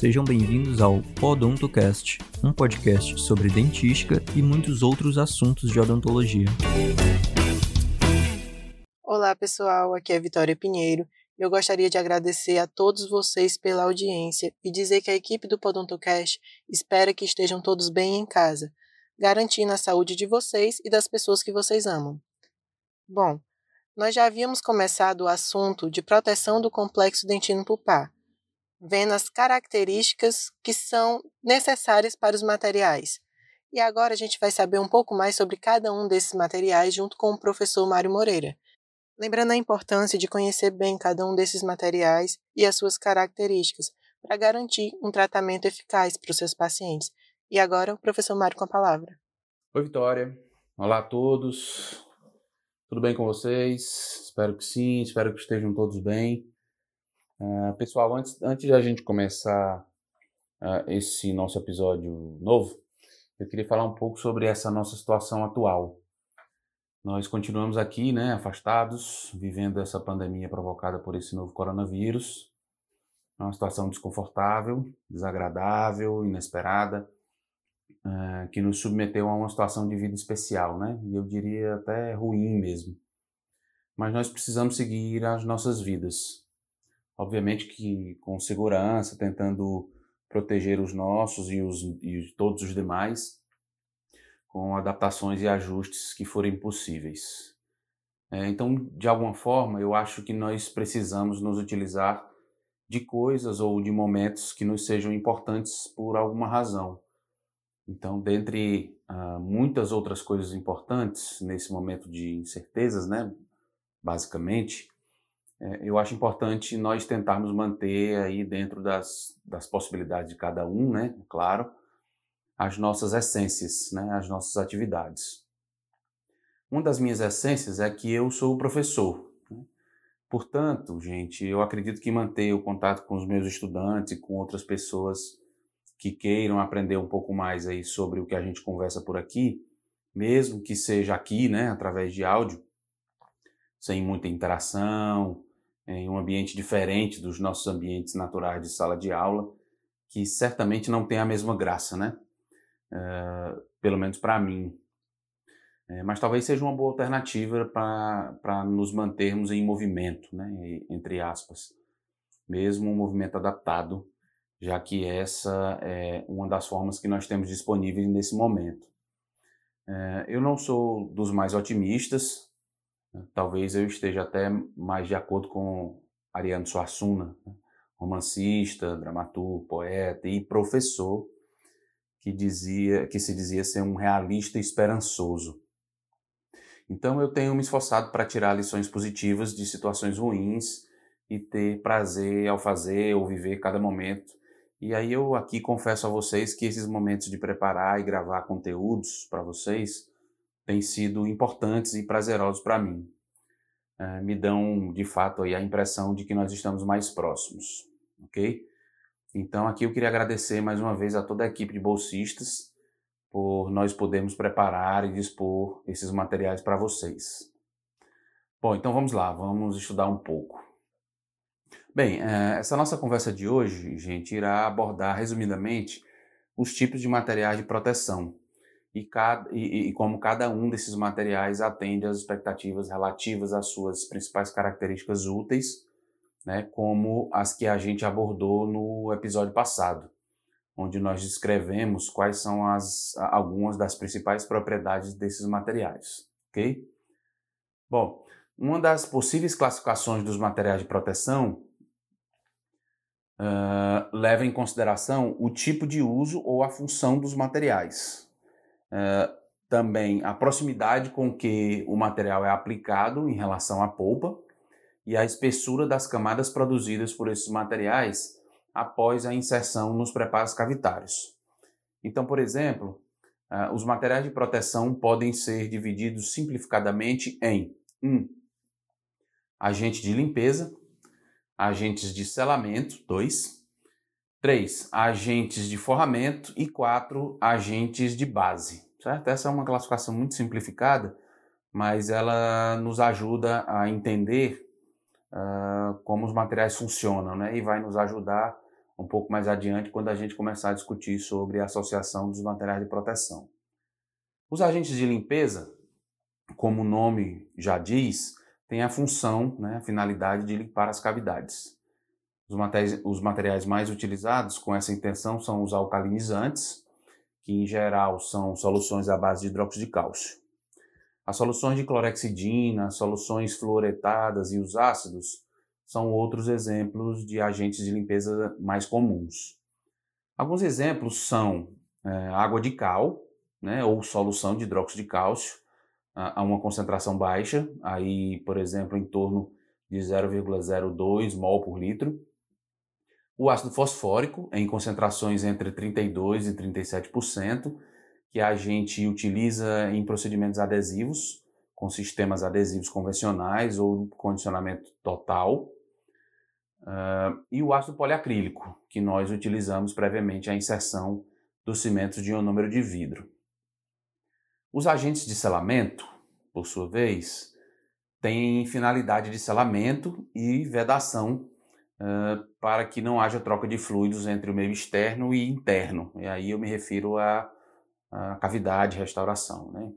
Sejam bem-vindos ao Odontocast, um podcast sobre dentística e muitos outros assuntos de odontologia. Olá, pessoal. Aqui é Vitória Pinheiro. Eu gostaria de agradecer a todos vocês pela audiência e dizer que a equipe do Podontocast espera que estejam todos bem em casa, garantindo a saúde de vocês e das pessoas que vocês amam. Bom, nós já havíamos começado o assunto de proteção do complexo dentino pulpar, vendo as características que são necessárias para os materiais. E agora a gente vai saber um pouco mais sobre cada um desses materiais junto com o professor Mário Moreira. Lembrando a importância de conhecer bem cada um desses materiais e as suas características, para garantir um tratamento eficaz para os seus pacientes. E agora, o professor Mário com a palavra. Oi, Vitória. Olá a todos. Tudo bem com vocês? Espero que sim, espero que estejam todos bem. Uh, pessoal, antes, antes de a gente começar uh, esse nosso episódio novo, eu queria falar um pouco sobre essa nossa situação atual. Nós continuamos aqui, né, afastados, vivendo essa pandemia provocada por esse novo coronavírus. É uma situação desconfortável, desagradável, inesperada, uh, que nos submeteu a uma situação de vida especial, né? E eu diria até ruim mesmo. Mas nós precisamos seguir as nossas vidas obviamente que com segurança, tentando proteger os nossos e, os, e todos os demais, com adaptações e ajustes que forem possíveis. É, então, de alguma forma, eu acho que nós precisamos nos utilizar de coisas ou de momentos que nos sejam importantes por alguma razão. Então, dentre uh, muitas outras coisas importantes nesse momento de incertezas, né, basicamente, eu acho importante nós tentarmos manter aí dentro das, das possibilidades de cada um, né, claro, as nossas essências, né, as nossas atividades. Uma das minhas essências é que eu sou professor. Né? Portanto, gente, eu acredito que manter o contato com os meus estudantes com outras pessoas que queiram aprender um pouco mais aí sobre o que a gente conversa por aqui, mesmo que seja aqui, né, através de áudio, sem muita interação, em um ambiente diferente dos nossos ambientes naturais de sala de aula, que certamente não tem a mesma graça, né? Uh, pelo menos para mim. É, mas talvez seja uma boa alternativa para nos mantermos em movimento, né? entre aspas. Mesmo um movimento adaptado, já que essa é uma das formas que nós temos disponíveis nesse momento. É, eu não sou dos mais otimistas, Talvez eu esteja até mais de acordo com Ariano Suassuna, né? romancista, dramaturgo, poeta e professor, que dizia que se dizia ser um realista esperançoso. Então eu tenho me esforçado para tirar lições positivas de situações ruins e ter prazer ao fazer ou viver cada momento. E aí eu aqui confesso a vocês que esses momentos de preparar e gravar conteúdos para vocês têm sido importantes e prazerosos para mim. É, me dão, de fato, aí a impressão de que nós estamos mais próximos, ok? Então, aqui eu queria agradecer mais uma vez a toda a equipe de bolsistas por nós podermos preparar e dispor esses materiais para vocês. Bom, então vamos lá, vamos estudar um pouco. Bem, é, essa nossa conversa de hoje, gente, irá abordar resumidamente os tipos de materiais de proteção e, cada, e, e, como cada um desses materiais atende às expectativas relativas às suas principais características úteis, né, como as que a gente abordou no episódio passado, onde nós descrevemos quais são as, algumas das principais propriedades desses materiais. ok? Bom, uma das possíveis classificações dos materiais de proteção uh, leva em consideração o tipo de uso ou a função dos materiais. Uh, também a proximidade com que o material é aplicado em relação à polpa e a espessura das camadas produzidas por esses materiais após a inserção nos preparos cavitários. Então, por exemplo, uh, os materiais de proteção podem ser divididos simplificadamente em 1. Um, agente de limpeza, agentes de selamento, 2. 3. Agentes de forramento e 4. Agentes de base. Certo? Essa é uma classificação muito simplificada, mas ela nos ajuda a entender uh, como os materiais funcionam né? e vai nos ajudar um pouco mais adiante quando a gente começar a discutir sobre a associação dos materiais de proteção. Os agentes de limpeza, como o nome já diz, têm a função, né, a finalidade de limpar as cavidades. Os materiais, os materiais mais utilizados com essa intenção são os alcalinizantes, que em geral são soluções à base de hidróxido de cálcio. As soluções de clorexidina, soluções fluoretadas e os ácidos são outros exemplos de agentes de limpeza mais comuns. Alguns exemplos são é, água de cal, né, ou solução de hidróxido de cálcio a, a uma concentração baixa, aí, por exemplo, em torno de 0,02 mol por litro. O ácido fosfórico, em concentrações entre 32% e 37%, que a gente utiliza em procedimentos adesivos, com sistemas adesivos convencionais ou condicionamento total. Uh, e o ácido poliacrílico, que nós utilizamos previamente a inserção dos cimentos de ionômero de vidro. Os agentes de selamento, por sua vez, têm finalidade de selamento e vedação para que não haja troca de fluidos entre o meio externo e interno. E aí eu me refiro à, à cavidade, restauração. Né?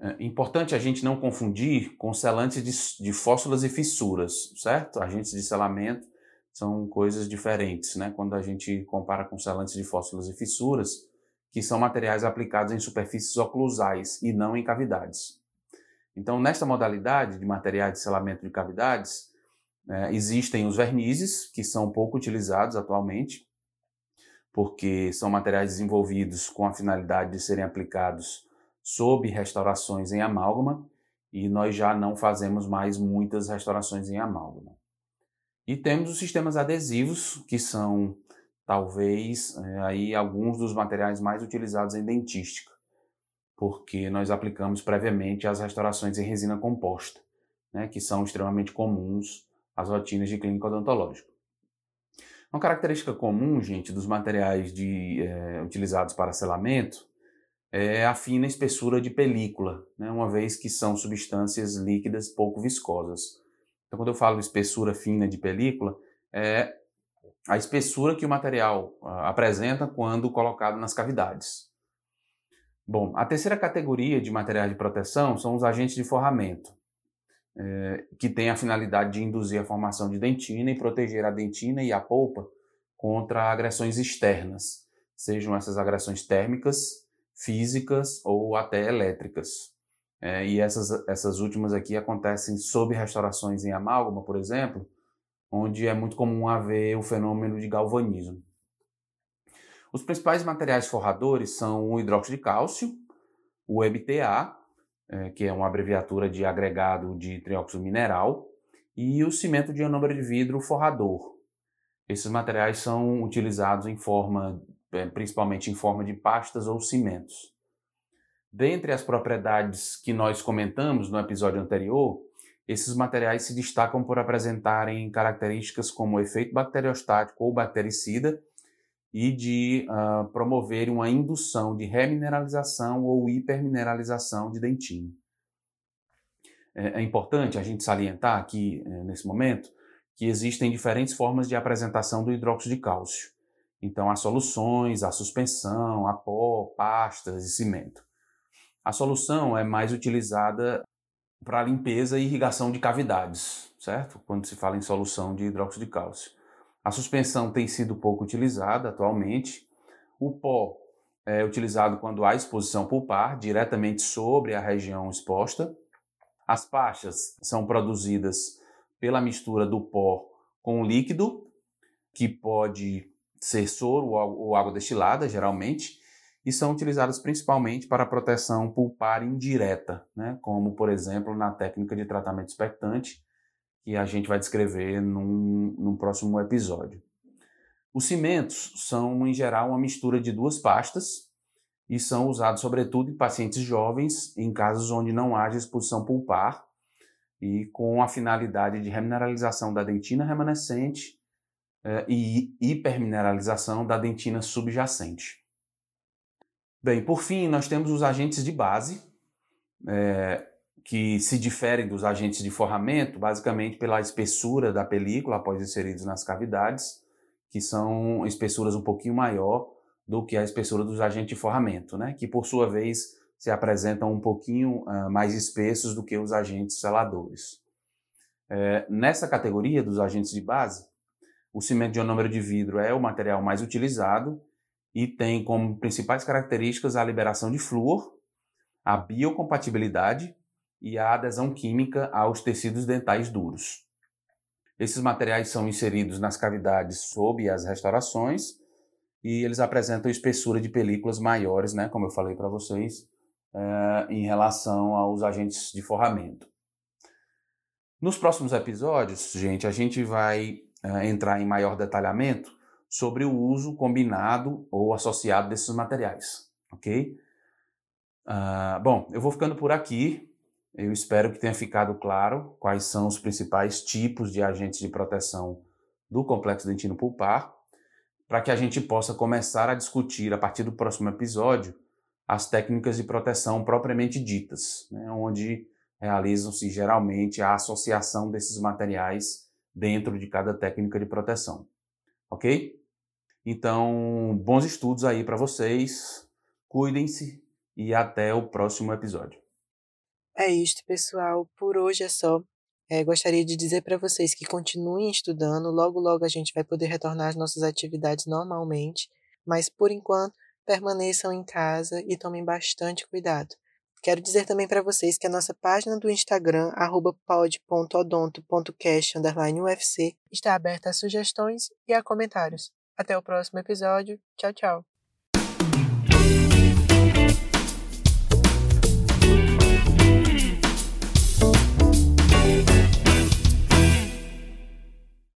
É importante a gente não confundir com selantes de, de fóssulas e fissuras, certo? Agentes de selamento são coisas diferentes, né? Quando a gente compara com selantes de fóssulas e fissuras, que são materiais aplicados em superfícies oclusais e não em cavidades. Então, nesta modalidade de materiais de selamento de cavidades, é, existem os vernizes, que são pouco utilizados atualmente, porque são materiais desenvolvidos com a finalidade de serem aplicados sob restaurações em amálgama, e nós já não fazemos mais muitas restaurações em amálgama. E temos os sistemas adesivos, que são talvez é, aí alguns dos materiais mais utilizados em dentística, porque nós aplicamos previamente as restaurações em resina composta, né, que são extremamente comuns às rotinas de clínica odontológica. Uma característica comum, gente, dos materiais de, é, utilizados para selamento é a fina espessura de película, né, uma vez que são substâncias líquidas pouco viscosas. Então, quando eu falo espessura fina de película, é a espessura que o material uh, apresenta quando colocado nas cavidades. Bom, a terceira categoria de materiais de proteção são os agentes de forramento, é, que têm a finalidade de induzir a formação de dentina e proteger a dentina e a polpa contra agressões externas, sejam essas agressões térmicas, físicas ou até elétricas. É, e essas, essas últimas aqui acontecem sob restaurações em amálgama, por exemplo, onde é muito comum haver o fenômeno de galvanismo. Os principais materiais forradores são o hidróxido de cálcio, o EBTA, é, que é uma abreviatura de agregado de trióxido mineral, e o cimento de ionômero de vidro forrador. Esses materiais são utilizados em forma, é, principalmente em forma de pastas ou cimentos. Dentre as propriedades que nós comentamos no episódio anterior, esses materiais se destacam por apresentarem características como efeito bacteriostático ou bactericida e de uh, promover uma indução de remineralização ou hipermineralização de dentina. É, é importante a gente salientar aqui, é, nesse momento, que existem diferentes formas de apresentação do hidróxido de cálcio. Então, há soluções, há suspensão, há pó, pastas e cimento. A solução é mais utilizada para limpeza e irrigação de cavidades, certo? Quando se fala em solução de hidróxido de cálcio. A suspensão tem sido pouco utilizada atualmente. O pó é utilizado quando há exposição pulpar, diretamente sobre a região exposta. As pastas são produzidas pela mistura do pó com o líquido, que pode ser soro ou água destilada, geralmente, e são utilizadas principalmente para proteção pulpar indireta, né? como, por exemplo, na técnica de tratamento expectante, que a gente vai descrever num, num próximo episódio. Os cimentos são, em geral, uma mistura de duas pastas e são usados, sobretudo, em pacientes jovens, em casos onde não haja exposição pulpar e com a finalidade de remineralização da dentina remanescente eh, e hipermineralização da dentina subjacente. Bem, por fim, nós temos os agentes de base, é, que se diferem dos agentes de forramento, basicamente pela espessura da película após inseridos nas cavidades, que são espessuras um pouquinho maior do que a espessura dos agentes de forramento, né? que por sua vez se apresentam um pouquinho uh, mais espessos do que os agentes seladores. É, nessa categoria dos agentes de base, o cimento de ionômero de vidro é o material mais utilizado e tem como principais características a liberação de flúor, a biocompatibilidade e a adesão química aos tecidos dentais duros. Esses materiais são inseridos nas cavidades sob as restaurações e eles apresentam espessura de películas maiores, né, como eu falei para vocês, é, em relação aos agentes de forramento. Nos próximos episódios, gente, a gente vai é, entrar em maior detalhamento sobre o uso combinado ou associado desses materiais, ok? Uh, bom, eu vou ficando por aqui. Eu espero que tenha ficado claro quais são os principais tipos de agentes de proteção do complexo dentino pulpar, para que a gente possa começar a discutir a partir do próximo episódio as técnicas de proteção propriamente ditas, né, onde realizam-se geralmente a associação desses materiais dentro de cada técnica de proteção. Ok? Então, bons estudos aí para vocês, cuidem-se e até o próximo episódio. É isto, pessoal. Por hoje é só. É, gostaria de dizer para vocês que continuem estudando, logo logo a gente vai poder retornar às nossas atividades normalmente, mas por enquanto permaneçam em casa e tomem bastante cuidado. Quero dizer também para vocês que a nossa página do Instagram, pod.odonto.cast_ufc, está aberta a sugestões e a comentários. Até o próximo episódio. Tchau, tchau.